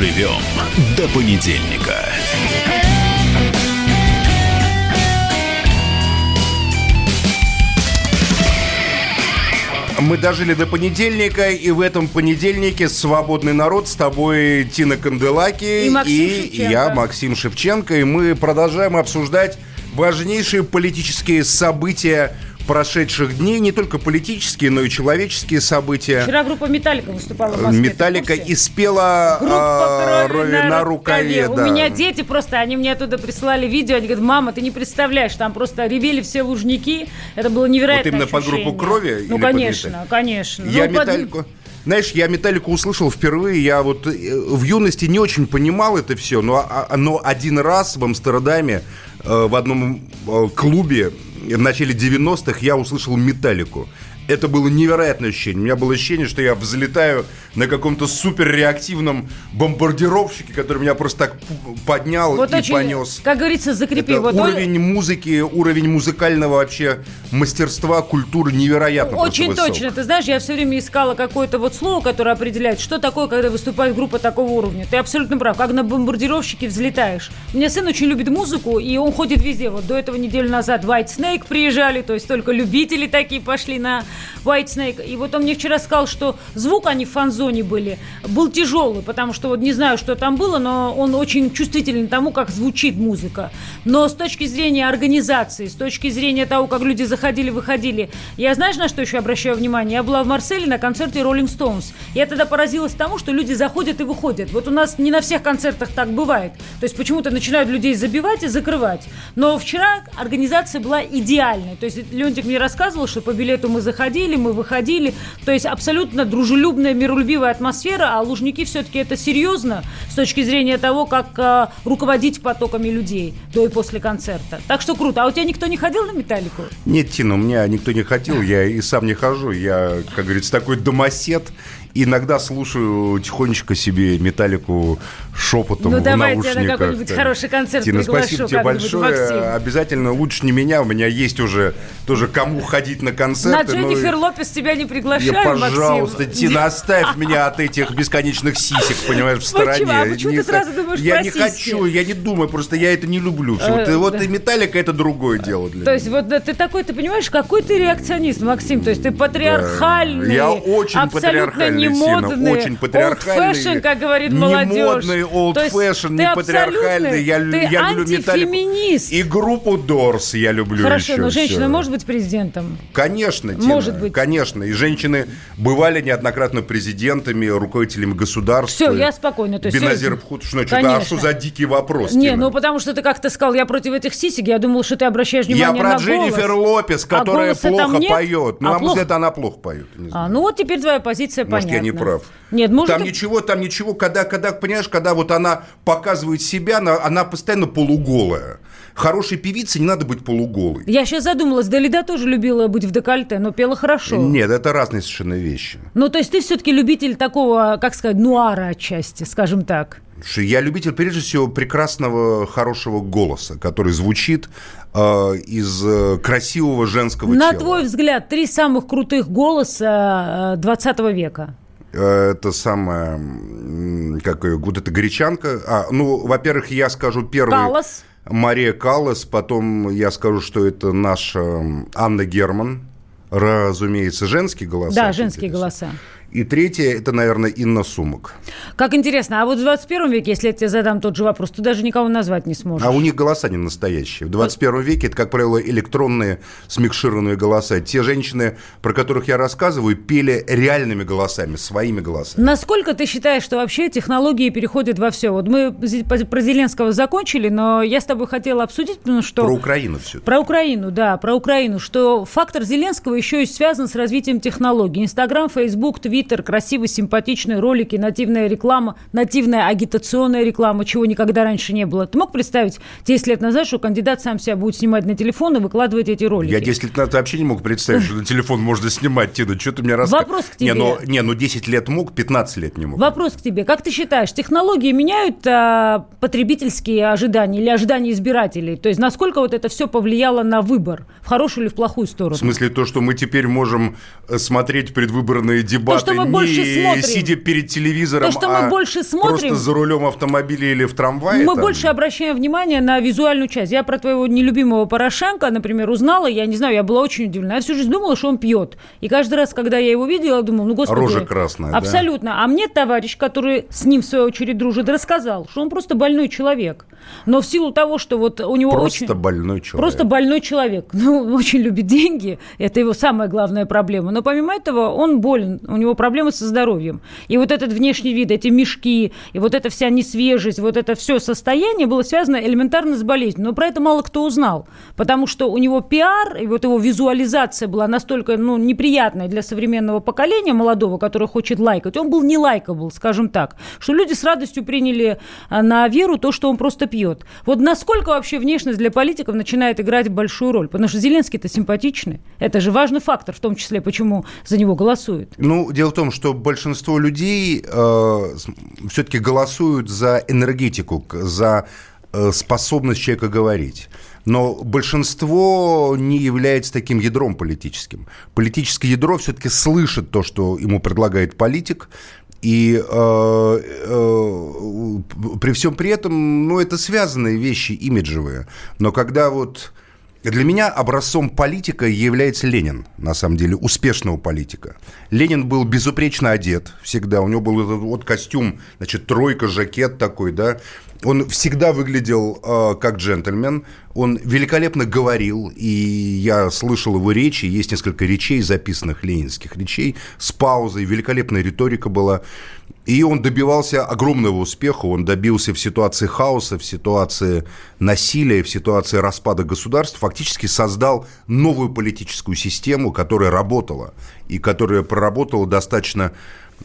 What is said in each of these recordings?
Доживем до понедельника. Мы дожили до понедельника, и в этом понедельнике «Свободный народ» с тобой Тина Канделаки И Максим и Шевченко. я, Максим Шевченко. И мы продолжаем обсуждать важнейшие политические события прошедших дней. Не только политические, но и человеческие события. Вчера группа «Металлика» выступала в Москве. Металлика и спела Группа а, крови «Рови на, рукаве». У да. меня дети просто, они мне оттуда прислали видео, они говорят, мама, ты не представляешь, там просто ревели все лужники, это было невероятное Вот именно под ощущение. группу «Крови» Ну, под конечно, конечно. Я Ну, под- металлику. Знаешь, я металлику услышал впервые. Я вот э, в юности не очень понимал это все, но, а- но один раз в Амстердаме э, в одном э, клубе в начале 90-х я услышал металлику. Это было невероятное ощущение. У меня было ощущение, что я взлетаю на каком-то суперреактивном бомбардировщике, который меня просто так поднял Вот и очень, понес. как говорится, закрепи. Это вот он- уровень музыки, уровень музыкального вообще мастерства, культуры невероятно просто Очень точно. Ты знаешь, я все время искала какое-то вот слово, которое определяет, что такое, когда выступает группа такого уровня. Ты абсолютно прав. Как на бомбардировщике взлетаешь. У меня сын очень любит музыку, и он ходит везде. Вот до этого неделю назад White Snake приезжали, то есть только любители такие пошли на White Snake. И вот он мне вчера сказал, что звук они в фан-зоне были, был тяжелый, потому что вот не знаю, что там было, но он очень чувствителен тому, как звучит музыка. Но с точки зрения организации, с точки зрения того, как люди заходили, выходили, я знаешь, на что еще обращаю внимание? Я была в Марселе на концерте Rolling Stones. Я тогда поразилась тому, что люди заходят и выходят. Вот у нас не на всех концертах так бывает. То есть почему-то начинают людей забивать и закрывать. Но вчера организация была идеальной. То есть Леонтик мне рассказывал, что по билету мы заходили, мы выходили. То есть абсолютно дружелюбная, миролюбивая атмосфера, а Лужники все-таки это серьезно с точки зрения того, как э, руководить потоками людей до и после концерта. Так что круто. А у тебя никто не ходил на металлику? Нет, Тина, у меня никто не хотел, я и сам не хожу. Я, как говорится, такой домосед. Иногда слушаю тихонечко себе металлику шепотом Ну, в давайте я на наушниках. какой-нибудь Так. хороший концерт Тина, приглашу спасибо тебе большое. Максим. Обязательно лучше не меня. У меня есть уже тоже кому ходить на На концерты. но- Дженнифер Лопес тебя не Я, приглашаю, пожалуйста, Максим. Тина, оставь меня от этих бесконечных сисек, понимаешь, в стороне. Почему? А почему Не ты сразу думаешь Я не хочу, я не думаю, просто я это не люблю. Всё. Вот, Э, и вот да. и металлика это другое дело для То есть вот ты такой, ты понимаешь, какой ты реакционист, Максим? То есть ты патриархальный, Я очень патриархальный, не Тина, модный, очень патриархальный. old fashion, как говорит не молодежь. модный, old То есть fashion, не патриархальный. Я, ты я люблю антифеминист. И группу Дорс я люблю Хорошо, еще. но женщина всё. может быть президентом? Конечно, Тина, Может быть. Конечно. И женщины бывали неоднократно президентами, руководителями государств. Всё, я спокойна. То есть Беназир Бхут, что, а что за дикий вопрос, Не, Тина? ну потому что ты как-то сказал, я против этих сисек, я думал, что ты обращаешь Я внимание про на Дженнифер голос. Лопес, которая голоса там плохо поет. Ну, А, а, плохо? может, это она плохо поет. не А, ну вот теперь твоя позиция Может. Я не прав. Нет, может, там ничего, там ничего, когда, когда, понимаешь, когда вот она показывает себя, она, она постоянно полуголая. Хорошей певице не надо быть полуголой. Я сейчас задумалась, Далида тоже любила быть в декольте, но пела хорошо. Нет, это разные совершенно вещи. Ну, то есть ты все-таки любитель такого, как сказать, нуара отчасти, скажем так. Я любитель, прежде всего, прекрасного, хорошего голоса, который звучит э, из э, красивого женского На тела. твой взгляд, три самых крутых голоса э, 20 века. Э, Это самая, как ее, вот эта гречанка. А, ну, во-первых, я скажу первый. Каллас. Мария Каллас, потом я скажу, что это наша Анна Герман. Разумеется, женские голоса. Да, женские интересно. голоса. И третье, это, наверное, Инна Сумок. Как интересно, а вот в 21 веке, если я тебе задам тот же вопрос, ты даже никого назвать не сможешь. А у них голоса не настоящие. В 21 веке это, как правило, электронные смикшированные голоса. Те женщины, про которых я рассказываю, пели реальными голосами, своими голосами. Насколько ты считаешь, что вообще технологии переходят во все? Вот мы про Зеленского закончили, но я с тобой хотела обсудить, потому что... Про Украину все. Про Украину, да, про Украину, что фактор Зеленского еще и связан с развитием технологий. Инстаграм, Фейсбук, Твиттер, красивые, симпатичные ролики, нативная реклама, нативная агитационная реклама, чего никогда раньше не было. Ты мог представить 10 лет назад, что кандидат сам себя будет снимать на телефон и выкладывать эти ролики? Я 10 лет назад вообще не мог представить, что на телефон можно снимать, Тина. Что ты мне рассказываешь? Вопрос к Не, тебе. ну, не, ну 10 лет мог, 15 лет не мог. Вопрос к тебе. Как ты считаешь, технологии меняют а, потребительские ожидания или ожидания избирателей? То есть насколько вот это все повлияло на выбор? В хорошую или в плохую сторону? В смысле то, что мы теперь можем э, смотреть предвыборные дебаты что мы больше смотрим. сидя перед телевизором, То, что мы а больше смотрим. просто за рулем автомобиля или в трамвае. Мы там. больше обращаем внимание на визуальную часть. Я про твоего нелюбимого Порошенко, например, узнала, я не знаю, я была очень удивлена. Я всю жизнь думала, что он пьет. И каждый раз, когда я его видела, я думала, ну, господи. Рожа красная, да. Абсолютно. А мне товарищ, который с ним, в свою очередь, дружит, рассказал, что он просто больной человек. Но в силу того, что вот у него Просто очень... больной человек. Просто больной человек. Ну, очень любит деньги. Это его самая главная проблема. Но помимо этого, он болен. У него проблемы со здоровьем. И вот этот внешний вид, эти мешки, и вот эта вся несвежесть, вот это все состояние было связано элементарно с болезнью. Но про это мало кто узнал. Потому что у него пиар, и вот его визуализация была настолько ну, неприятная для современного поколения молодого, которое хочет лайкать. Он был не лайкабл, скажем так. Что люди с радостью приняли а, на веру то, что он просто пьет. Вот насколько вообще внешность для политиков начинает играть большую роль? Потому что Зеленский-то симпатичный. Это же важный фактор, в том числе, почему за него голосуют. Ну, дело в том, что большинство людей э, все-таки голосуют за энергетику, за э, способность человека говорить. Но большинство не является таким ядром политическим. Политическое ядро все-таки слышит то, что ему предлагает политик, и э, э, при всем при этом, ну, это связанные вещи имиджевые. Но когда вот для меня образцом политика является Ленин, на самом деле, успешного политика. Ленин был безупречно одет всегда. У него был этот вот костюм, значит, тройка, жакет такой, да. Он всегда выглядел э, как джентльмен. Он великолепно говорил, и я слышал его речи. Есть несколько речей, записанных ленинских речей, с паузой. Великолепная риторика была. И он добивался огромного успеха. Он добился в ситуации хаоса, в ситуации насилия, в ситуации распада государств. Фактически создал новую политическую систему, которая работала. И которая проработала достаточно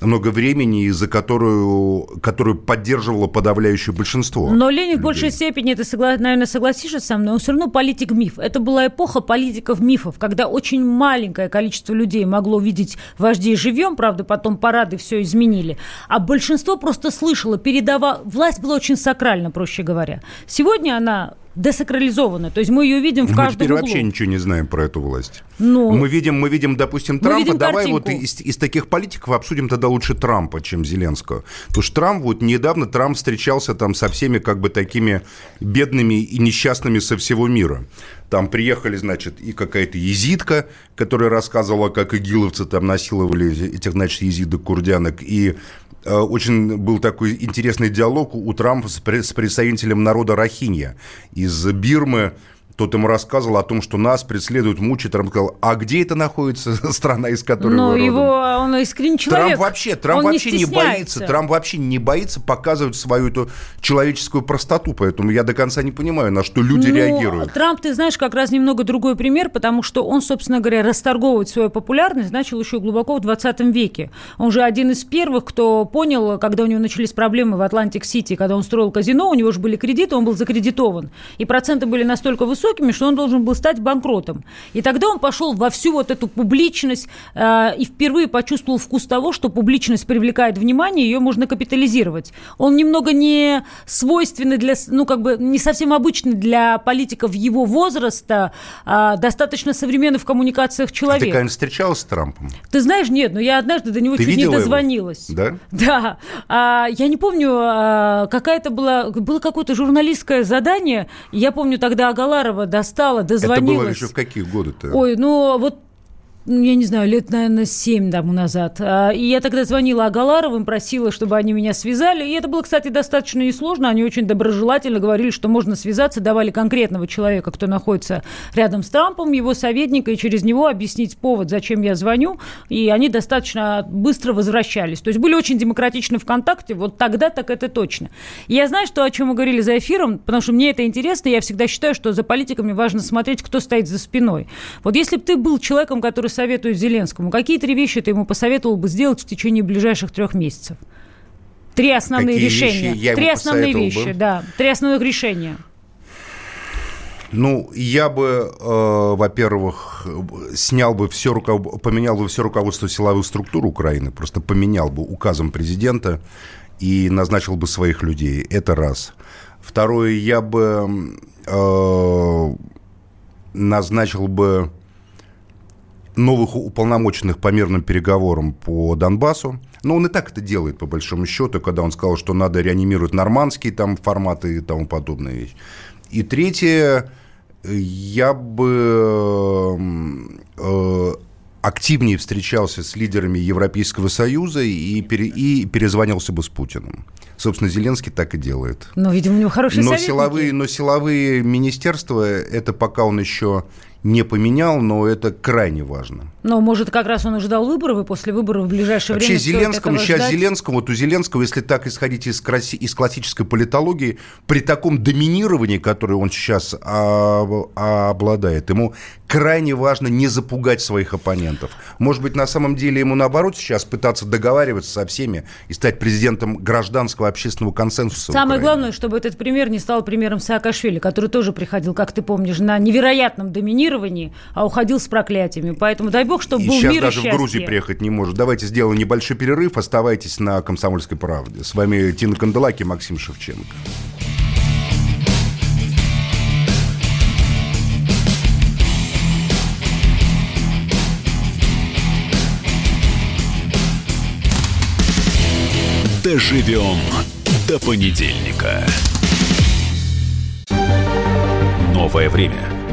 много времени, и за которую, которую поддерживало подавляющее большинство. Но Ленин в людей. большей степени, ты, согла- наверное, согласишься со мной, он все равно политик-миф. Это была эпоха политиков-мифов, когда очень маленькое количество людей могло видеть вождей живьем, правда, потом парады все изменили, а большинство просто слышало, передавало. Власть была очень сакральна, проще говоря. Сегодня она десакрализована, то есть мы ее видим в Мы каждом теперь углу. вообще ничего не знаем про эту власть. Ну. Мы видим, мы видим, допустим, Мы Трампа. видим Давай картинку. вот из, из таких политиков обсудим тогда лучше Трампа, чем Зеленского. Потому что Трамп, вот недавно Трамп встречался там со всеми как бы такими бедными и несчастными со всего мира. Там приехали, значит, и какая-то езидка, которая рассказывала, как игиловцы там насиловали этих, значит, езидок-курдянок. И э, очень был такой интересный диалог у Трампа с представителем народа Рахинья из Бирмы. Тот ему рассказывал о том, что нас преследуют, мучают. Трамп сказал, а где это находится страна, из которой Но вы родом?» его, он искренний человек. Трамп вообще, Трамп Он вообще не, стесняется. боится, Трамп вообще не боится показывать свою эту человеческую простоту, поэтому я до конца не понимаю, на что люди Ну, реагируют. Трамп, ты знаешь, как раз немного другой пример, потому что он, собственно говоря, расторговывать свою популярность начал еще глубоко в 20 веке. Он же один из первых, кто понял, когда у него начались проблемы в Атлантик-Сити, когда он строил казино, у него же были кредиты, он был закредитован. И проценты были настолько высокими, что он должен был стать банкротом. И тогда он пошел во всю вот эту публичность э, и впервые почувствовал вкус того, что публичность привлекает внимание, ее можно капитализировать. Он немного не свойственный для, ну, как бы не совсем обычный для политиков его возраста, а достаточно современный в коммуникациях Ты, человек. конечно, встречалась с Трампом? Ты знаешь, нет, но я однажды до него Ты чуть не видела его? дозвонилась. Да? Да. А, я не помню, а, какая-то была, было какое-то журналистское задание. Я помню, тогда Агаларова достала, Это дозвонилась. было еще в какие годы-то? Ой, ну вот я не знаю, лет, наверное, семь тому назад. А, И я тогда звонила Агаларовым, просила, чтобы они меня связали. И это было, кстати, достаточно несложно. Они очень доброжелательно говорили, что можно связаться, давали конкретного человека, кто находится рядом с Трампом, его советника, и через него объяснить повод, зачем я звоню. И они достаточно быстро возвращались. То есть были очень демократичны в контакте. Вот тогда так это точно. И я знаю, что о чем мы говорили за эфиром, потому что мне это интересно. Я всегда считаю, что за политиками важно смотреть, кто стоит за спиной. Вот если бы ты был человеком, который советует Зеленскому, какие три вещи ты ему посоветовал бы сделать в течение ближайших трех месяцев? Три основные Какие решения. вещи я Три основные вещи, бы? да. Три основных решения. Ну, я бы, э, во-первых, снял бы все руков... поменял бы все руководство силовых структур Украины, просто поменял бы указом президента и назначил бы своих людей. Это раз. Второе, я бы э, назначил бы новых уполномоченных по мирным переговорам по Донбассу. Но он и так это делает, по большому счету, когда он сказал, что надо реанимировать нормандские там форматы и тому подобные вещи. И третье, я бы э, активнее встречался с лидерами Европейского Союза и, пере, и перезвонился бы с Путиным. Собственно, Зеленский так и делает. Ну, видимо, у него хорошие но силовые, но силовые министерства, это пока он еще не поменял, но это крайне важно. Но, может, как раз он ожидал выборов, и после выборов в ближайшее Вообще, время Зеленскому, сейчас ждать? Зеленскому, вот у Зеленского, если так исходить из, краси, из классической политологии, при таком доминировании, которое он сейчас а, а, обладает, ему крайне важно не запугать своих оппонентов. Может быть, на самом деле ему, наоборот, сейчас пытаться договариваться со всеми и стать президентом гражданского общественного консенсуса. Самое главное, чтобы этот пример не стал примером Саакашвили, который тоже приходил, как ты помнишь, на невероятном доминировании, а уходил с проклятиями. Поэтому дай бог чтобы и был сейчас мир даже и в Грузию приехать не может. Давайте сделаем небольшой перерыв. Оставайтесь на «Комсомольской правде». С вами Тина Канделаки, Максим Шевченко. Доживем до понедельника. Новое время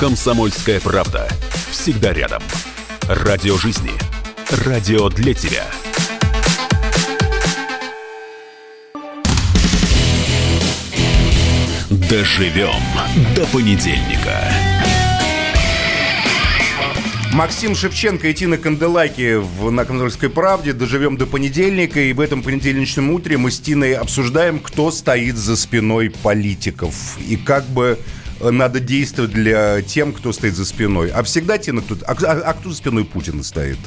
«Комсомольская правда». Всегда рядом. Радио жизни. Радио для тебя. Доживем до понедельника. Максим Шевченко и Тина Канделаки в, на «Комсомольской правде». Доживем до понедельника. И в этом понедельничном утре мы с Тиной обсуждаем, кто стоит за спиной политиков. И как бы надо действовать для тем, кто стоит за спиной. А всегда те, кто... А, а, а кто за спиной Путина стоит?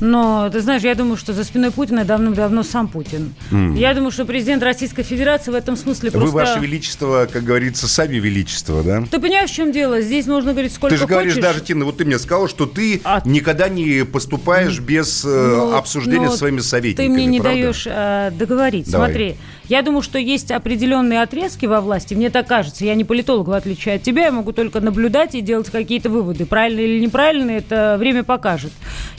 Но, ты знаешь, я думаю, что за спиной Путина давным-давно сам Путин. Mm. Я думаю, что президент Российской Федерации в этом смысле просто... Вы, Ваше Величество, как говорится, сами Величество, да? Ты понимаешь, в чем дело? Здесь можно говорить сколько Ты же говоришь хочешь. даже, Тина, вот ты мне сказал, что ты а... никогда не поступаешь без э, ну, обсуждения но с своими советниками, Ты мне не правда? даешь э, договорить. Давай. Смотри, я думаю, что есть определенные отрезки во власти, мне так кажется. Я не политолог, в отличие от тебя, я могу только наблюдать и делать какие-то выводы. Правильно или неправильно, это время покажет.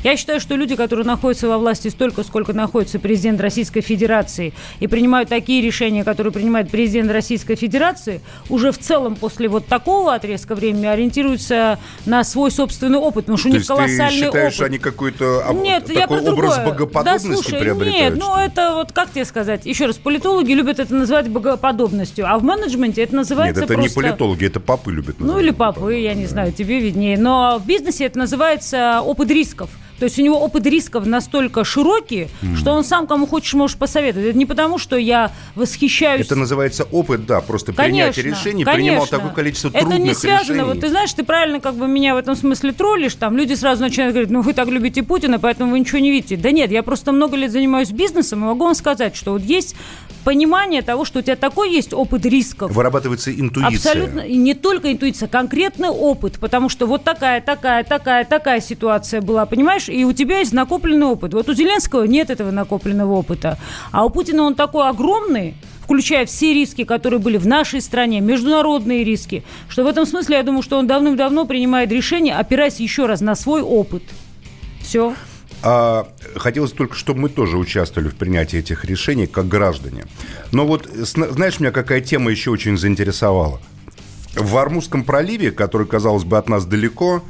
Я считаю, что люди, которые находятся во власти столько, сколько находится президент Российской Федерации, и принимают такие решения, которые принимает президент Российской Федерации, уже в целом после вот такого отрезка времени ориентируются на свой собственный опыт, потому что у них колоссальный ты считаешь, опыт. они какой-то нет, такой я про образ другое. богоподобности да, слушай, приобретают? Нет, ну это вот как тебе сказать? Еще раз, политологи любят это называть богоподобностью, а в менеджменте это называется Нет, это просто... не политологи, это папы любят называть. Ну или папы, я не знаю, тебе виднее. Но в бизнесе это называется опыт рисков. То есть у него опыт рисков настолько широкий, mm. что он сам кому хочешь можешь посоветовать. Это не потому, что я восхищаюсь... Это называется опыт, да, просто конечно, принятие решений. Конечно. Принимал такое количество трудных Это не связано. Решений. Вот ты знаешь, ты правильно как бы меня в этом смысле троллишь. Там люди сразу начинают говорить, ну вы так любите Путина, поэтому вы ничего не видите. Да нет, я просто много лет занимаюсь бизнесом и могу вам сказать, что вот есть понимание того, что у тебя такой есть опыт рисков. Вырабатывается интуиция. Абсолютно. И не только интуиция, конкретный опыт. Потому что вот такая, такая, такая, такая ситуация была, понимаешь? И у тебя есть накопленный опыт. Вот у Зеленского нет этого накопленного опыта. А у Путина он такой огромный, включая все риски, которые были в нашей стране, международные риски, что в этом смысле я думаю, что он давным-давно принимает решение, опираясь еще раз на свой опыт. Все. А, хотелось только, чтобы мы тоже участвовали в принятии этих решений как граждане. Но вот, знаешь, меня какая тема еще очень заинтересовала? В Армузском проливе, который, казалось бы, от нас далеко,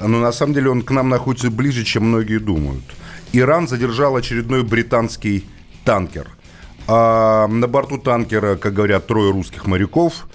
но на самом деле он к нам находится ближе, чем многие думают. Иран задержал очередной британский танкер. А на борту танкера, как говорят, трое русских моряков.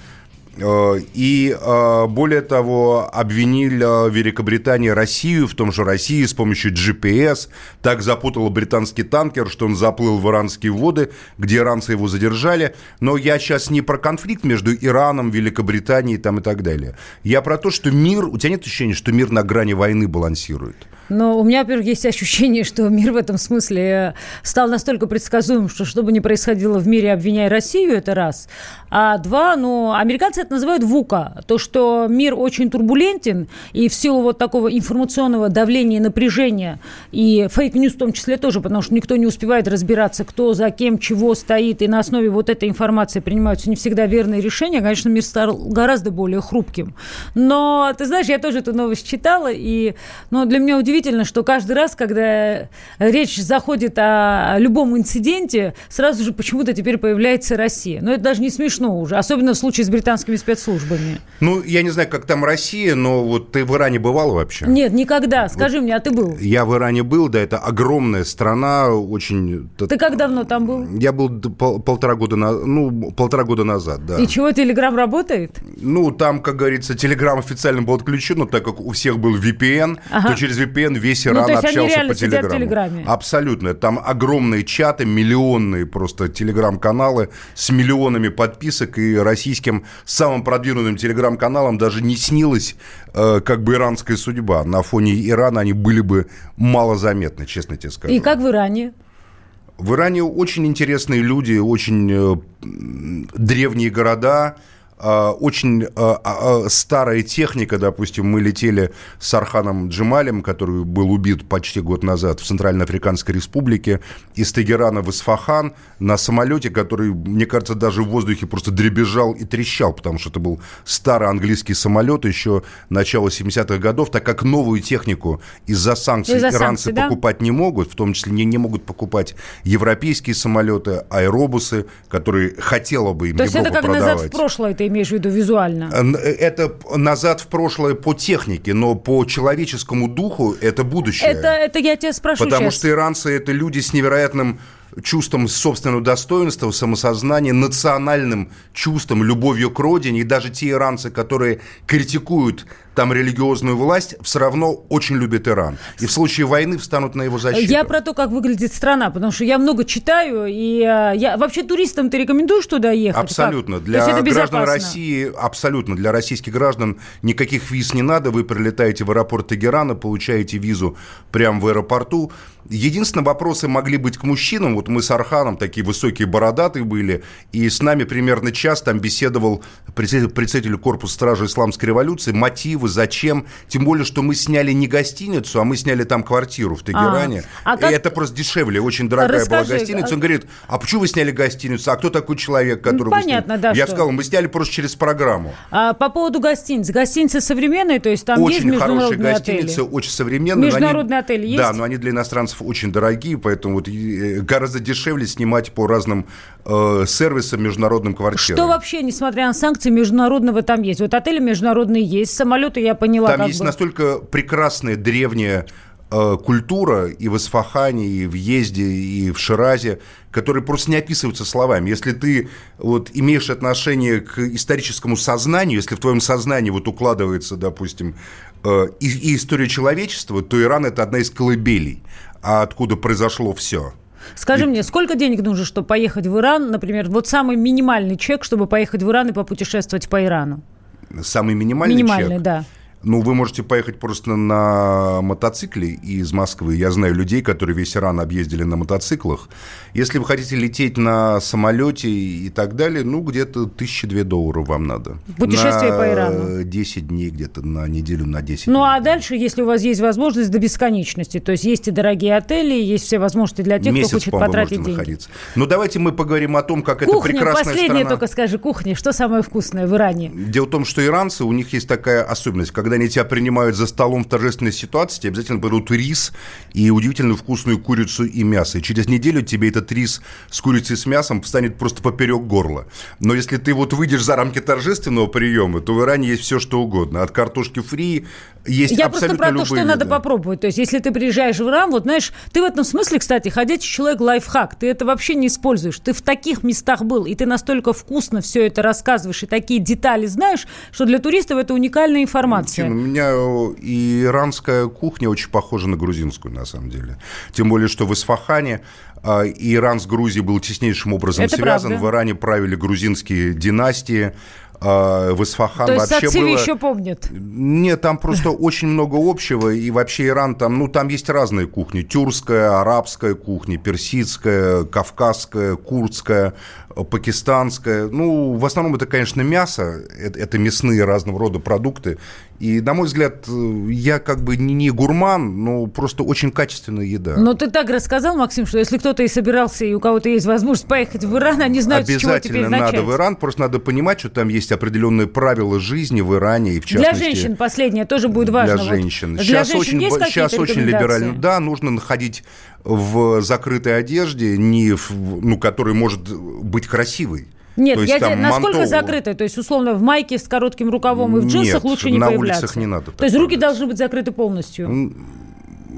Э, и э, более того, обвинили Великобританию Россию в том, что Россия с помощью GPS так запутала британский танкер, что он заплыл в иранские воды, где иранцы его задержали. Но я сейчас не про конфликт между Ираном, Великобританией там, и так далее. Я про то, что мир... У тебя нет ощущения, что мир на грани войны балансирует? Но у меня, во-первых, есть ощущение, что мир в этом смысле стал настолько предсказуем, что что бы ни происходило в мире, обвиняй Россию, это раз. А два, ну, американцы это называют ВУКа. То, что мир очень турбулентен, и в силу вот такого информационного давления напряжения, и fake news в том числе тоже, потому что никто не успевает разбираться, кто за кем, чего стоит, и на основе вот этой информации принимаются не всегда верные решения, конечно, мир стал гораздо более хрупким. Но, ты знаешь, я тоже эту новость читала, и ну, для меня удивительно, что каждый раз, когда речь заходит о любом инциденте, сразу же почему-то теперь появляется Россия. Но это даже не смешно уже, особенно в случае с британскими спецслужбами. Ну, я не знаю, как там Россия, но вот ты в Иране бывал вообще? Нет, никогда. Скажи вот мне, а ты был? Я в Иране был, да, это огромная страна, очень... Ты как давно там был? Я был пол полтора года, на... ну, полтора года назад, да. И чего, Телеграм работает? Ну, там, как говорится, Телеграм официально был отключен, но так как у всех был VPN, ага. то через VPN весь ну, Иран ну, общался по телеграмму. телеграмме. Абсолютно. Там огромные чаты, миллионные просто телеграм-каналы с миллионами подписок, и российским самым продвинутым телеграм-каналам даже не снилась э, как бы иранская судьба. На фоне Ирана они были бы малозаметны, честно тебе скажу. И как в Иране? В Иране очень интересные люди, очень э, древние города, очень а, а, старая техника, допустим, мы летели с Арханом Джемалем, который был убит почти год назад в Центральноафриканской Республике, из Тегерана в Исфахан на самолете, который, мне кажется, даже в воздухе просто дребезжал и трещал, потому что это был старый английский самолет еще начала 70-х годов, так как новую технику из-за санкций из иранцы санкций, да? покупать не могут, в том числе не, не могут покупать европейские самолеты, аэробусы, которые хотела бы им То Европа есть это как продавать. назад в прошлое имеешь в виду визуально? Э, э, это назад в прошлое по технике, но по человеческому духу это будущее. Это, это я тебя спрошу Потому сейчас. что иранцы это люди с невероятным чувством собственного достоинства, самосознания, национальным чувством, любовью к родине. И даже те иранцы, которые критикуют там религиозную власть, все равно очень любят Иран. И в случае войны встанут на его защиту. Я про то, как выглядит страна, потому что я много читаю, и э, я вообще туристам ты рекомендуешь туда ехать? Абсолютно. Как? Для граждан России, абсолютно. Для российских граждан никаких виз не надо. Вы прилетаете в аэропорт Тегерана, получаете визу прямо в аэропорту. Единственное, вопросы могли быть к мужчинам. Вот мы с Арханом такие высокие бородатые были, и с нами примерно час там беседовал председатель корпуса стражи исламской революции, мотивы, зачем. Тем более, что мы сняли не гостиницу, а мы сняли там квартиру в Тегеране. А, а как... И это просто дешевле, очень дорогая Расскажи, была гостиница. Он говорит, а почему вы сняли гостиницу? А кто такой человек, который Понятно, вы да. Я что? сказал, мы сняли просто через программу. А, по поводу гостиниц. Гостиницы современные, то есть там очень есть международные хорошие гостиницы, отели? очень современные. Международные они, отели есть? Да, но они для иностранцев очень дорогие, поэтому вот э, гораздо дешевле снимать по разным э, сервисам международным квартирам. Что вообще, несмотря на санкции, международного там есть? Вот отели международные есть, самолеты, я поняла. Там есть бы. настолько прекрасная древняя э, культура и в Исфахане, и в Езде, и в Ширазе, которые просто не описываются словами. Если ты вот имеешь отношение к историческому сознанию, если в твоем сознании вот укладывается, допустим, э, и, и история человечества, то Иран – это одна из колыбелей, а откуда произошло все. Скажи и... мне, сколько денег нужно, чтобы поехать в Иран, например, вот самый минимальный чек, чтобы поехать в Иран и попутешествовать по Ирану? Самый минимальный, минимальный чек? да. Ну, вы можете поехать просто на мотоцикле из Москвы. Я знаю людей, которые весь Иран объездили на мотоциклах. Если вы хотите лететь на самолете и так далее, ну, где-то тысячи две долларов вам надо. Путешествие на по Ирану. 10 дней где-то, на неделю, на 10 Ну, дней. а дальше, если у вас есть возможность до бесконечности, то есть есть и дорогие отели, есть все возможности для тех, Месяц, кто хочет потратить деньги. находиться. Ну, давайте мы поговорим о том, как кухня, это прекрасная последнее страна. только скажи, кухня, что самое вкусное в Иране? Дело в том, что иранцы, у них есть такая особенность, когда когда они тебя принимают за столом в торжественной ситуации, тебе обязательно берут рис и удивительно вкусную курицу и мясо. И через неделю тебе этот рис с курицей и с мясом встанет просто поперек горла. Но если ты вот выйдешь за рамки торжественного приема, то в Иране есть все, что угодно. От картошки фри есть Я абсолютно просто про то, любые что виды. надо попробовать. То есть, если ты приезжаешь в Иран, вот знаешь, ты в этом смысле, кстати, ходячий человек лайфхак. Ты это вообще не используешь. Ты в таких местах был, и ты настолько вкусно все это рассказываешь, и такие детали знаешь, что для туристов это уникальная информация. Тин, у меня э, и иранская кухня очень похожа на грузинскую, на самом деле. Тем более, что в Исфахане и Иран с Грузией был теснейшим образом Это связан. правда. В Иране правили грузинские династии. а, В Исфахан То есть вообще было... еще помнят. Нет, там просто очень много общего, и вообще Иран там, ну, там есть разные кухни. Тюркская, арабская кухня, персидская, кавказская, курдская, э, пакистанская. Ну, в основном это, конечно, мясо, это, это мясные разного рода продукты. И, на мой взгляд, э, я как бы не, гурман, но просто очень качественная еда. Но ты так рассказал, Максим, что если кто-то и собирался, и у кого-то есть возможность поехать в Иран, они знают, с чего теперь Обязательно надо начать. в Иран, просто надо понимать, что там есть определенные правила жизни в Иране, и в Для частности... женщин последнее тоже будет важно. Для Вот женщин. Для сейчас женщин очень, сейчас очень либерально. Да, нужно находить в закрытой одежде, не в, ну, которая может быть красивой. Нет, То есть я там насколько манто- закрыто? То есть, условно, в майке с коротким рукавом и в джинсах Нет, лучше не на появляться? улицах не надо То есть руки появляться. должны быть закрыты полностью?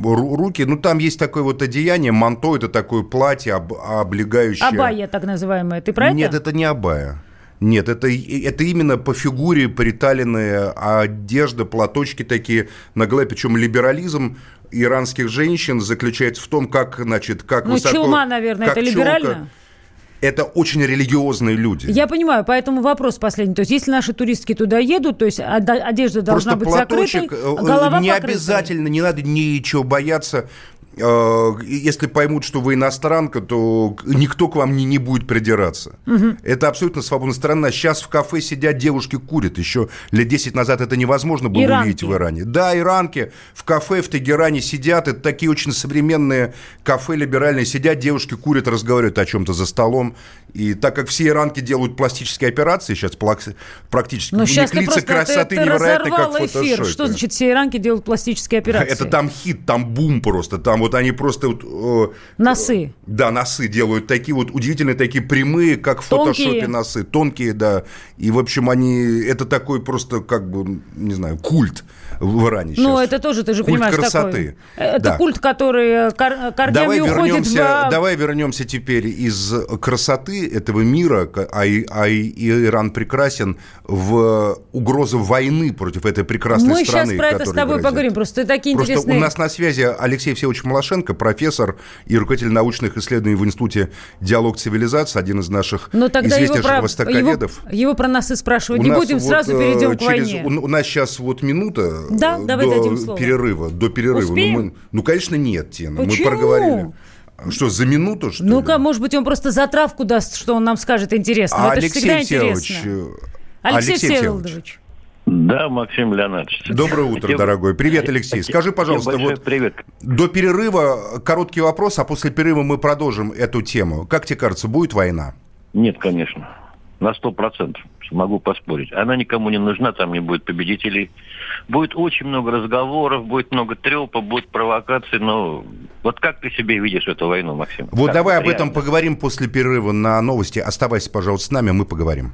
Ру- Руки, ну там есть такое вот одеяние, манто, это такое платье об- облегающее. Абайя, так называемая. Ты про Нет, это? это не абая. Нет, это, это именно по фигуре приталенная одежда, платочки такие на голове. Причем либерализм иранских женщин заключается в том, как, значит, как Ну, высоко... челма, наверное, как это челка. либерально? Это очень религиозные люди. Я понимаю, поэтому вопрос последний. То есть, если наши туристки туда едут, то есть одежда должна Просто быть закрытой, платочек, а э, голова не покрытой. обязательно, не надо ничего бояться. Э, Если поймут, что вы иностранка, то никто к вам не, не будет придираться. Это абсолютно свободная страна. Сейчас в кафе сидят девушки курят. Еще лет 10 назад это невозможно было Иранки. увидеть в Иране. Да, иранки в кафе в Тегеране сидят. Это такие очень современные кафе либеральные. Сидят, девушки курят, разговаривают о чем-то за столом. И так как все иранки делают пластические операции сейчас практически, Но у сейчас них лица просто красоты ты, ты невероятны, как эфир. фотошопе. Что значит все иранки делают пластические операции? Это там хит, там бум просто. Там вот они просто... вот, э, Носы. да, носы делают такие вот удивительные, такие прямые, как в Тонкие. фотошопе носы. Тонкие, да. И, в общем, они... Это такой просто, как бы, не знаю, культ в Иране Ну, сейчас. это тоже, ты же Культ понимаешь, красоты. такой. Это Да. культ, который э, кар- корнями Давай уходит вернемся, в... давай вернемся теперь из красоты этого мира, а, и- а и Иран прекрасен в угрозу войны против этой прекрасной Мы сейчас страны. про это с тобой грозит. поговорим. Просто такие Просто интересные... у нас на связи Алексей Всеволодович Малашенко, профессор и руководитель научных исследований в Институте «Диалог цивилизации», один из наших Но Ну, тогда его известнейших про, его, востоковедов. его про нас и спрашивать У не будем, вот, сразу э, перейдем к через- войне. У, у нас сейчас вот минута Да, э, давай до дадим слово. перерыва. До перерыва. Успеем? Ну, мы- ну, конечно, нет, Тина. Почему? Мы проговорили. Что, за минуту, что Ну-ка, может быть, он просто затравку даст, что он нам скажет интересно. А Это ж всегда Алексей Всеволодович... интересно. э, Алексей, Всеволодович, Всеволодович. Да, Максим Леонардович. Доброе утро, Тебе- дорогой. Привет, Алексей. Скажи, пожалуйста, вот привет. до перерыва короткий вопрос, а после перерыва мы продолжим эту тему. Как тебе кажется, будет война? Нет, конечно. На сто процентов. Могу поспорить. Она никому не нужна, там не будет победителей. Будет очень много разговоров, будет много трепа, будет провокаций, но вот как ты себе видишь эту войну, Максим? Вот Как давай об реально? этом поговорим после перерыва на новости. Оставайся, пожалуйста, с нами, мы поговорим.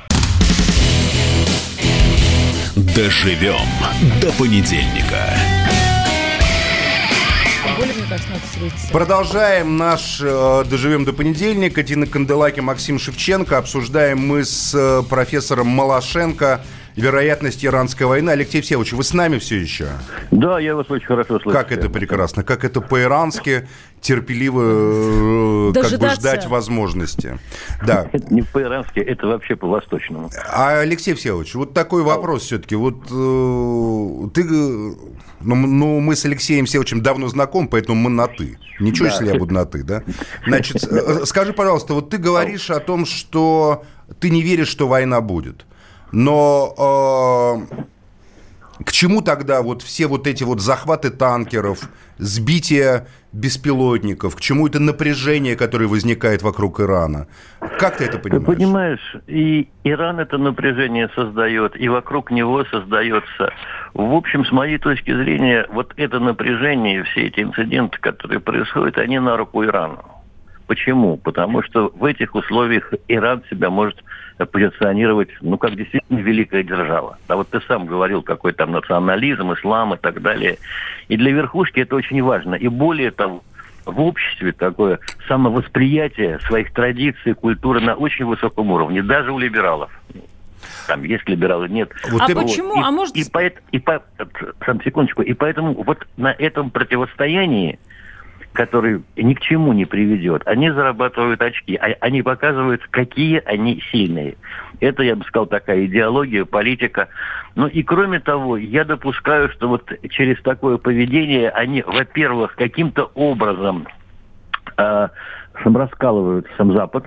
Доживем до понедельника. Продолжаем наш э, «Доживем до понедельника». Тина Канделаки, Максим Шевченко. Обсуждаем мы с э, профессором Малашенко вероятность иранской войны. Алексей Всеволодович, вы с нами все еще? Да, я вас очень хорошо слышу. Как это прекрасно, как это по-ирански терпеливо э, как бы ждать возможности. Да. Это не по-ирански, это вообще по-восточному. А, Алексей Всеволодович, вот такой вопрос все-таки. Вот э, ты, ну, ну, мы с Алексеем Всеволодовичем давно знакомы, поэтому мы на «ты». Ничего, да. если я буду на «ты», да? Значит, э, скажи, пожалуйста, вот ты говоришь о том, что ты не веришь, что война будет. Но э, к чему тогда вот все вот эти вот захваты танкеров, сбитие беспилотников, к чему это напряжение, которое возникает вокруг Ирана? Как ты это понимаешь? Ты понимаешь, и Иран это напряжение создает, и вокруг него создается. В общем, с моей точки зрения, вот это напряжение, все эти инциденты, которые происходят, они на руку Ирану. Почему? Потому что в этих условиях Иран себя может позиционировать, ну, как действительно великая держава. А вот ты сам говорил, какой там национализм, ислам и так далее. И для верхушки это очень важно. И более того, в обществе такое самовосприятие своих традиций, культуры на очень высоком уровне, даже у либералов. Там есть либералы, нет. Вот а ты... почему? И, а может... И, по, и по, сам секундочку. И поэтому вот на этом противостоянии который ни к чему не приведет. Они зарабатывают очки, а они показывают, какие они сильные. Это, я бы сказал, такая идеология, политика. Ну и кроме того, я допускаю, что вот через такое поведение они, во-первых, каким-то образом э, раскалывают сам Запад,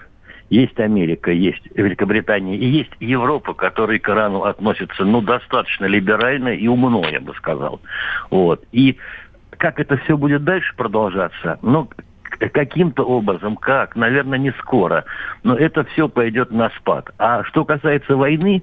есть Америка, есть Великобритания и есть Европа, которая к Ирану относится, ну, достаточно либерально и умно, я бы сказал. Вот. И как это все будет дальше продолжаться, ну, каким-то образом, как, наверное, не скоро, но это все пойдет на спад. А что касается войны,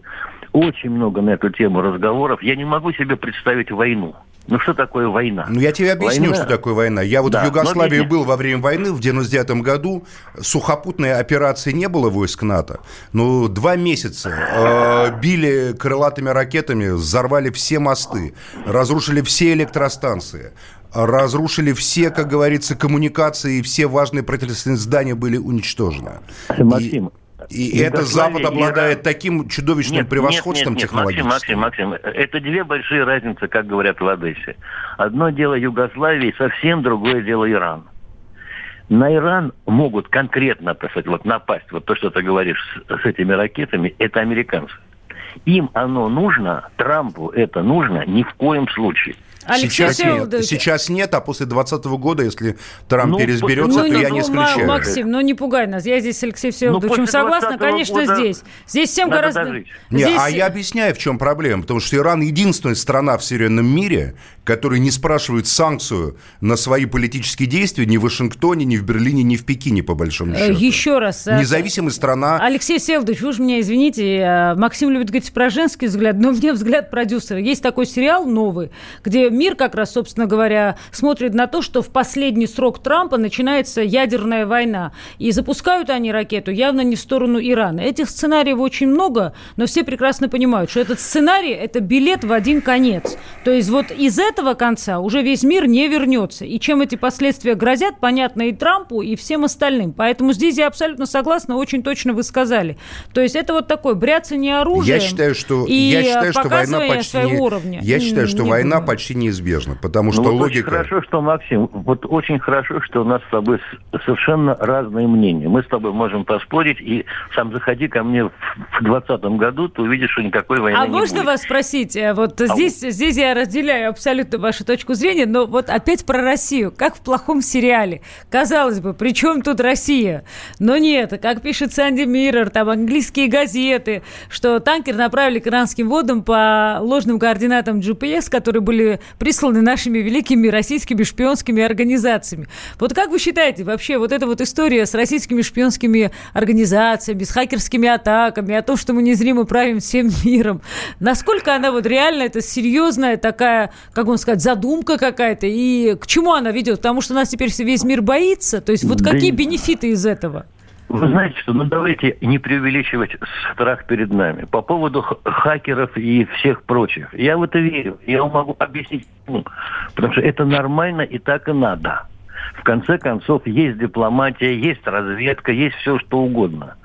очень много на эту тему разговоров. Я не могу себе представить войну. Ну что такое война? Ну я тебе объясню, война. что такое война. Я вот да, в Югославии но... был во время войны в 99 году. Сухопутной операции не было войск НАТО. Но два месяца э, били крылатыми ракетами, взорвали все мосты, разрушили все электростанции разрушили все, как говорится, коммуникации, и все важные правительственные здания были уничтожены. Максим, и, и это Запад обладает Иран... таким чудовищным нет, превосходством нет, нет, нет, технологическим. Максим, Максим, Максим, это две большие разницы, как говорят в Одессе. Одно дело Югославии, совсем другое дело Иран. На Иран могут конкретно, так сказать, вот напасть, вот то, что ты говоришь с, с этими ракетами, это американцы. Им оно нужно, Трампу это нужно ни в коем случае. Алексей сейчас нет, сейчас нет, а после 2020 года, если Трамп ну, переизберется, ну, то ну, я не исключаю. Максим, ну не пугай нас. Я здесь с Алексеем Всеволодовичем ну, согласна, конечно, здесь. Здесь всем гораздо... Дожить. Не, здесь... а я объясняю, в чем проблема. Потому что Иран единственная страна в суверенном мире, которая не спрашивает санкцию на свои политические действия ни в Вашингтоне, ни в Берлине, ни в Пекине, по большому э, счету. Еще раз. Э, Независимая страна. Алексей Всеволодович, вы уж меня извините, э, Максим любит говорить про женский взгляд, но мне взгляд продюсера. Есть такой сериал новый, где мир как раз, собственно говоря, смотрит на то, что в последний срок Трампа начинается ядерная война. И запускают они ракету явно не в сторону Ирана. Этих сценариев очень много, но все прекрасно понимают, что этот сценарий – это билет в один конец. То есть вот из этого конца уже весь мир не вернется. И чем эти последствия грозят, понятно и Трампу, и всем остальным. Поэтому здесь я абсолютно согласна, очень точно вы сказали. То есть это вот такой бряцание оружием. Я считаю, что, и я считаю, что война почти не, уровня. Я считаю, что не война думаю. почти неизбежна, потому что ну, вот логика... Очень хорошо, что, Максим, вот очень хорошо, что у нас с тобой совершенно разные мнения. Мы с тобой можем поспорить, и сам заходи ко мне в 2020 году, ты увидишь, что никакой войны а не будет. А можно вас спросить? Э, вот а здесь, здесь я разделяю абсолютно вашу точку зрения, но вот опять про Россию, как в плохом сериале. Казалось бы, при чем тут Россия? Но нет, как пишет Санди Миррор, там английские газеты, что танкер направили к иранским водам по ложным координатам GPS, которые были присланы нашими великими российскими шпионскими организациями. Вот как вы считаете, вообще вот эта вот история с российскими шпионскими организациями, с хакерскими атаками, о том, что мы незримо правим всем миром, насколько она вот реально, это серьезная такая, как вам сказать, задумка какая-то, и к чему она ведет? Потому что нас теперь весь мир боится, то есть вот да какие бенефиты из этого? Вы знаете что, ну давайте не преувеличивать страх перед нами. По поводу хакеров и всех прочих. Я в это верю. Я могу объяснить, потому что это нормально и так и надо. В конце концов, есть дипломатия, есть разведка, есть все что угодно.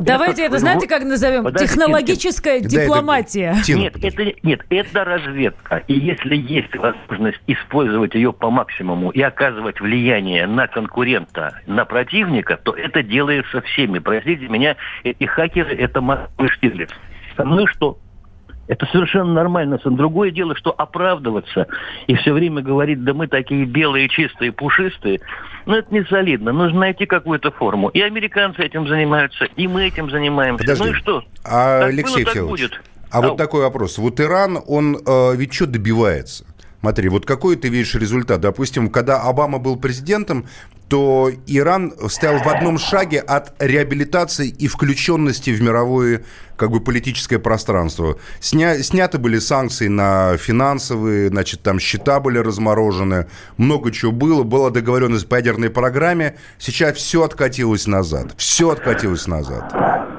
Давайте это, знаете, как назовем? Подожди, Технологическая Тин, дипломатия. Нет, это, нет, это разведка. И если есть возможность использовать ее по максимуму и оказывать влияние на конкурента, на противника, то это делается всеми. Простите меня, эти хакеры – это Москвы Штирлиц. Ну и что? Это совершенно нормально. Другое дело, что оправдываться и все время говорить, да мы такие белые, чистые, пушистые, ну это не солидно. Нужно найти какую-то форму. И американцы этим занимаются, и мы этим занимаемся. Подожди. Ну и что? А, так Алексей было, так будет. А Ау. вот такой вопрос. Вот Иран, он э, ведь что добивается? Смотри, вот какой ты видишь результат? Допустим, когда Обама был президентом, то Иран стоял в одном шаге от реабилитации и включенности в мировое как бы политическое пространство. Сня, сняты были санкции на финансовые, значит, там счета были разморожены, много чего было, была договоренность по ядерной программе, сейчас все откатилось назад, все откатилось назад.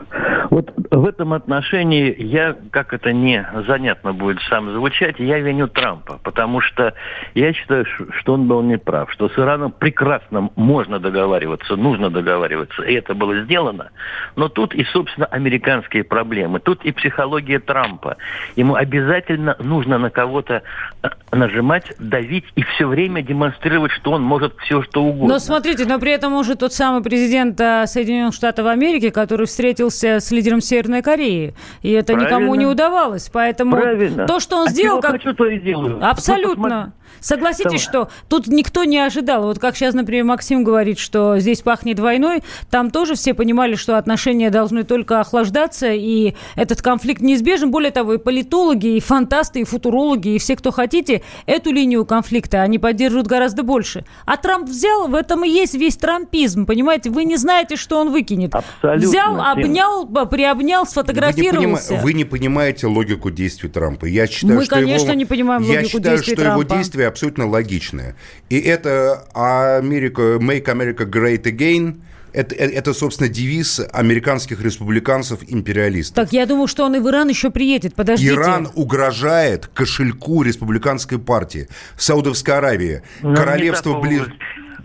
В этом отношении я, как это не занятно будет сам звучать, я виню Трампа, потому что я считаю, что он был неправ, что с Ираном прекрасно можно договариваться, нужно договариваться, и это было сделано, но тут и, собственно, американские проблемы, тут и психология Трампа. Ему обязательно нужно на кого-то э, нажимать, давить и все время демонстрировать, что он может все, что угодно. Но смотрите, но при этом уже тот самый президент э, Соединенных Штатов Америки, который встретился с лидером Северной Кореи. И это Правильно. никому не удавалось. Поэтому Правильно. то, что он а сделал... Как... Хочу, то и делаю. Абсолютно. Согласитесь, что тут никто не ожидал. Вот как сейчас, например, Максим говорит, что здесь пахнет войной, там тоже все понимали, что отношения должны только охлаждаться, и этот конфликт неизбежен. Более того, и политологи, и фантасты, и футурологи, и все, кто хотите, эту линию конфликта они поддерживают гораздо больше. А Трамп взял, в этом и есть весь трампизм, понимаете? Вы не знаете, что он выкинет. Абсолютно. Взял, обнял, приобнял, сфотографировался. Вы не, поним... Вы не понимаете логику действий Трампа. Я считаю, Мы, что конечно, его... не понимаем логику Я считаю, действий что Трампа. его действия абсолютно логичное. И это Америка, Make America Great Again – это, это, собственно, девиз американских республиканцев-империалистов. Так я думаю, что он и в Иран еще приедет. Подождите. Иран угрожает кошельку республиканской партии. Саудовская Аравия, Но королевство близ...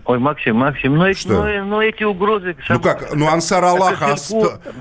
Ой, Максим, Максим, но, эти, но, но эти угрозы... Ну как, ну Ансар Аллах,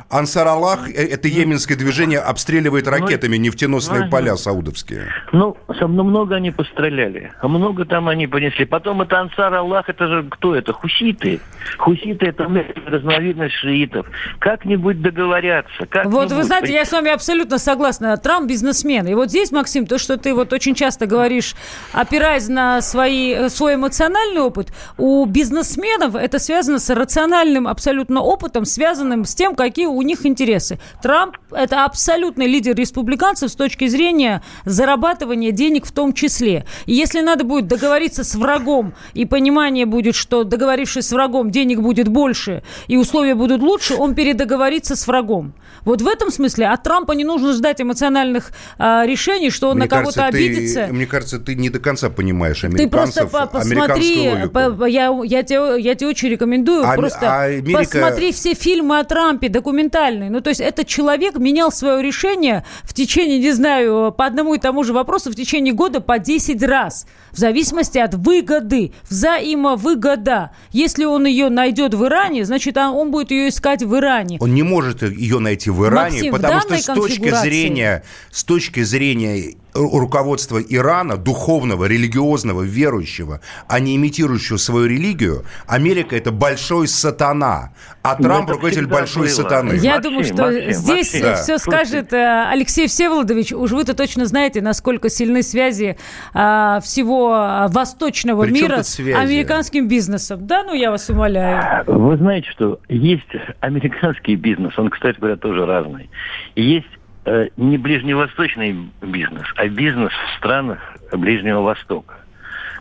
Ансар Аллах, э, это йеменское движение обстреливает ну, ракетами нефтеносные ну, поля саудовские. Ну, ну, много они постреляли, а много там они понесли. Потом это Ансар Аллах, это же кто это? Хуситы. Хуситы это разновидность шиитов. Как-нибудь договорятся. Как вот вы знаете, я с вами абсолютно согласна. Трамп бизнесмен. И вот здесь, Максим, то, что ты вот очень часто говоришь, опираясь на свои, свой эмоциональный опыт, у у бизнесменов это связано с рациональным абсолютно опытом, связанным с тем, какие у них интересы. Трамп – это абсолютный лидер республиканцев с точки зрения зарабатывания денег в том числе. И если надо будет договориться с врагом, и понимание будет, что договорившись с врагом, денег будет больше, и условия будут лучше, он передоговорится с врагом. Вот в этом смысле от Трампа не нужно ждать эмоциональных а, решений, что он мне на кого-то обидится. Ты, мне кажется, ты не до конца понимаешь американцев, Ты просто посмотри, по, я, я, тебе, я тебе очень рекомендую, а, просто а Америка... посмотри все фильмы о Трампе, документальные. Ну, то есть этот человек менял свое решение в течение, не знаю, по одному и тому же вопросу в течение года по 10 раз. В зависимости от выгоды, взаимовыгода. Если он ее найдет в Иране, значит, он будет ее искать в Иране. Он не может ее найти в Иране, Максим, потому что с точки зрения, с точки зрения руководства Ирана, духовного, религиозного, верующего, а не имитирующего свою религию, Америка это большой сатана, а ну, Трамп руководитель большой было. сатаны. Я Максим, думаю, что Максим, здесь Максим. все да. скажет э, Алексей Всеволодович. Уж вы-то точно знаете, насколько сильны связи э, всего восточного Причем мира с американским бизнесом. Да, ну я вас умоляю. Вы знаете, что есть американский бизнес, он, кстати говоря, тоже разный. Есть Э, не ближневосточный бизнес, а бизнес в странах Ближнего Востока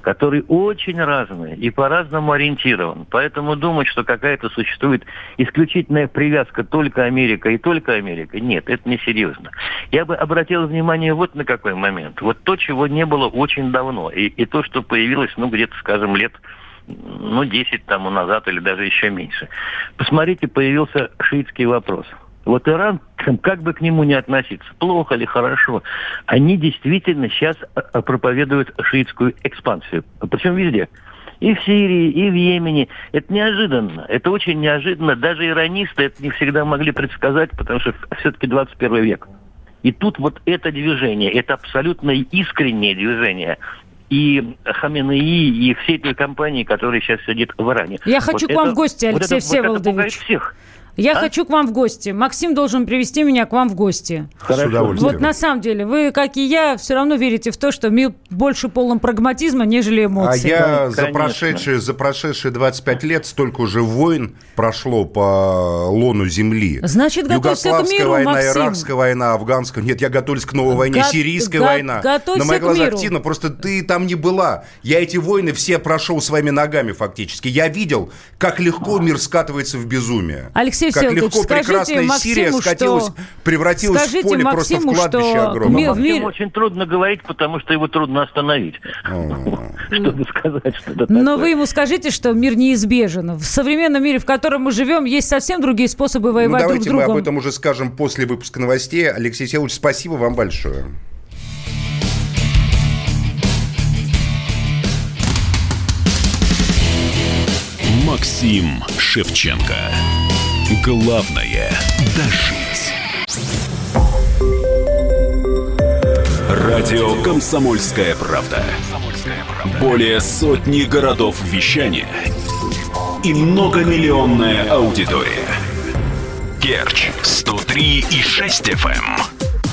который очень разный и по-разному ориентирован. Поэтому думать, что какая-то существует исключительная привязка только Америка и только Америка, нет, это несерьезно. Я бы обратил внимание вот на какой момент. Вот то, чего не было очень давно, и, и то, что появилось, ну, где-то, скажем, лет ну, 10 тому назад или даже еще меньше. Посмотрите, появился шиитский вопрос – вот Иран, как бы к нему ни относиться, плохо или хорошо, они действительно сейчас э, проповедуют шиитскую экспансию. Причем везде. и в Сирии, и в Йемене. Это неожиданно. Это очень неожиданно. Даже иронисты это не всегда могли предсказать, потому что все-таки 21 век. И тут вот это движение, это абсолютно искреннее движение и Хаменеи, и всей той компании, которая сейчас сидит в Иране. Я хочу вот к вам это, в гости, Алексей вот это, Всеволодович. Вот это всех. Я А? хочу к вам в гости. Максим должен привести меня к вам в гости. С удовольствием. Вот на самом деле, вы, как и я, все равно верите в то, что мир больше полон прагматизма, нежели А эмоций. я за конечно. прошедшие, за прошедшие 25 лет столько уже войн прошло по лону земли. Значит, готовься к Югославская миру, война, Максим. иракская война, афганская. Нет, я готовлюсь к новой войне, Го- сирийская го- война. готовься На моих к глазах миру. Тина, просто ты там не была. Я эти войны все прошел своими ногами фактически. Я видел, как легко мир скатывается в безумие. Алексей Как Всеволодович, легко прекрасная Сирия Максиму, скатилась, что- превратилась скажите в поле просто в Максиму, кладбище что огромное. мир- Максиму мир- очень трудно говорить, потому что его трудно остановить. Чтобы сказать, что это Но вы ему скажите, что мир неизбежен. В современном мире, в котором мы живем, есть совсем другие способы Ну, воевать друг с давайте мы другом. об этом уже скажем после выпуска новостей. Алексей Селович, спасибо вам большое. Максим Шевченко. Главное – дожить. Радио «Комсомольская правда». Более сотни городов вещания и многомиллионная аудитория. Керчь 103 и 6 FM.